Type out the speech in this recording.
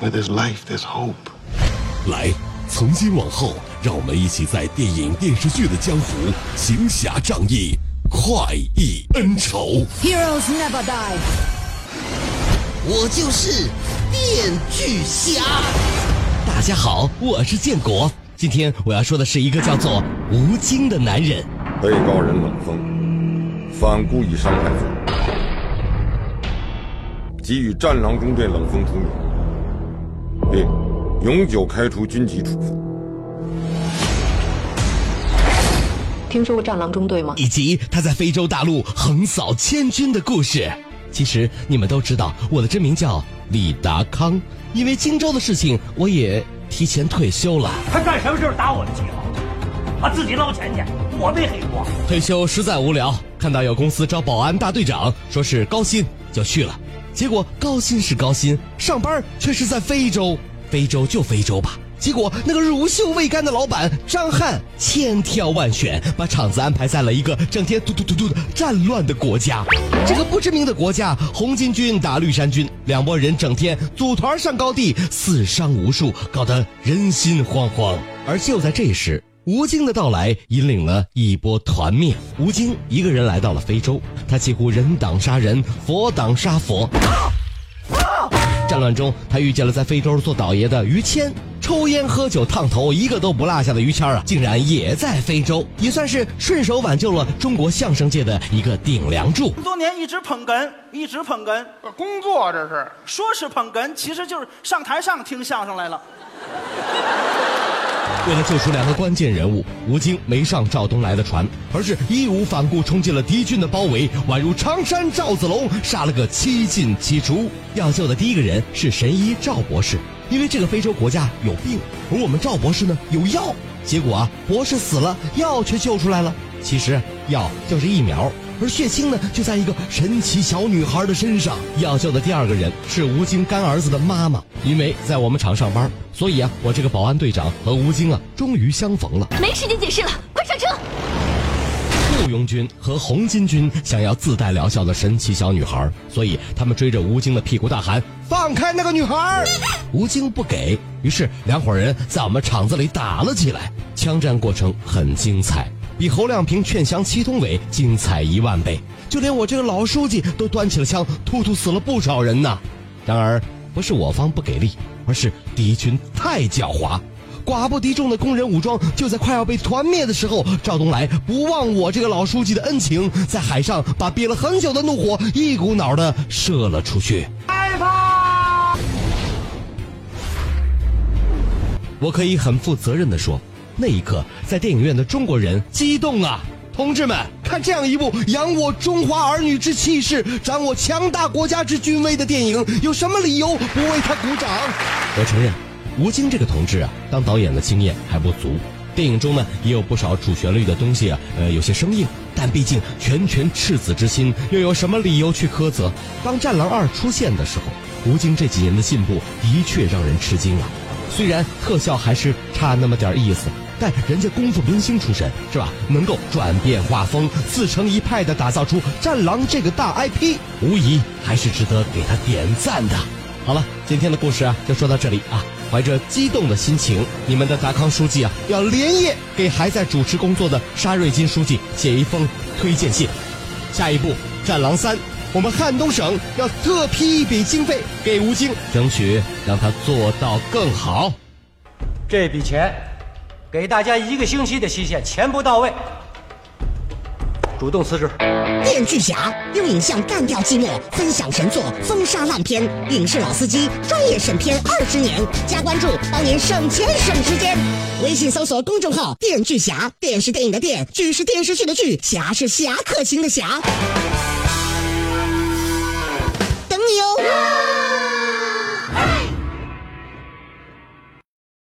Where there's life, there's hope. 来，从今往后，让我们一起在电影、电视剧的江湖行侠仗义，快意恩仇。Heroes never die. 我就是电锯侠。大家好，我是建国。今天我要说的是一个叫做吴京的男人。被告人冷锋犯故意伤害罪，给予战狼中队冷锋处免，并永久开除军籍处分。听说过战狼中队吗？以及他在非洲大陆横扫千军的故事。其实你们都知道，我的真名叫李达康。因为荆州的事情，我也提前退休了。他干什么事打我的旗号？他自己捞钱去，我没黑锅。退休实在无聊，看到有公司招保安大队长，说是高薪，就去了。结果高薪是高薪，上班却是在非洲。非洲就非洲吧。结果那个乳臭未干的老板张翰千挑万选，把厂子安排在了一个整天突突突突的战乱的国家。这个不知名的国家，红巾军打绿衫军，两拨人整天组团上高地，死伤无数，搞得人心惶惶。而就在这时，吴京的到来引领了一波团灭。吴京一个人来到了非洲，他几乎人挡杀人，佛挡杀佛。战乱中，他遇见了在非洲做倒爷的于谦。抽烟喝酒烫头一个都不落下的于谦啊，竟然也在非洲，也算是顺手挽救了中国相声界的一个顶梁柱。多年一直捧哏，一直捧哏，工作这是说是捧哏，其实就是上台上听相声来了。为了救出两个关键人物，吴京没上赵东来的船，而是义无反顾冲进了敌军的包围，宛如常山赵子龙，杀了个七进七出。要救的第一个人是神医赵博士，因为这个非洲国家有病，而我们赵博士呢有药。结果啊，博士死了，药却救出来了。其实药就是疫苗。而血清呢，就在一个神奇小女孩的身上。要救的第二个人是吴京干儿子的妈妈，因为在我们厂上班，所以啊，我这个保安队长和吴京啊，终于相逢了。没时间解释了，快上车！雇佣军和红巾军想要自带疗效的神奇小女孩，所以他们追着吴京的屁股大喊：“放开那个女孩！”吴京不给，于是两伙人在我们厂子里打了起来。枪战过程很精彩。比侯亮平劝降祁同伟精彩一万倍，就连我这个老书记都端起了枪，突突死了不少人呐。然而，不是我方不给力，而是敌军太狡猾，寡不敌众的工人武装就在快要被团灭的时候，赵东来不忘我这个老书记的恩情，在海上把憋了很久的怒火一股脑的射了出去。开炮！我可以很负责任的说。那一刻，在电影院的中国人激动啊！同志们，看这样一部扬我中华儿女之气势、展我强大国家之军威的电影，有什么理由不为他鼓掌？我承认，吴京这个同志啊，当导演的经验还不足。电影中呢，也有不少主旋律的东西啊，呃，有些生硬。但毕竟拳拳赤子之心，又有什么理由去苛责？当《战狼二》出现的时候，吴京这几年的进步的确让人吃惊啊。虽然特效还是差那么点意思。但人家功夫明星出身是吧？能够转变画风，自成一派的打造出《战狼》这个大 IP，无疑还是值得给他点赞的。好了，今天的故事啊，就说到这里啊。怀着激动的心情，你们的达康书记啊，要连夜给还在主持工作的沙瑞金书记写一封推荐信。下一步，《战狼三》，我们汉东省要特批一笔经费给吴京，争取让他做到更好。这笔钱。给大家一个星期的期限，钱不到位，主动辞职。电锯侠用影像干掉寂寞，分享神作，封杀烂片，影视老司机，专业审片二十年，加关注帮您省钱省时间。微信搜索公众号“电锯侠”，电视电影的电，剧是电视剧的剧，侠是侠客行的侠，等你哦。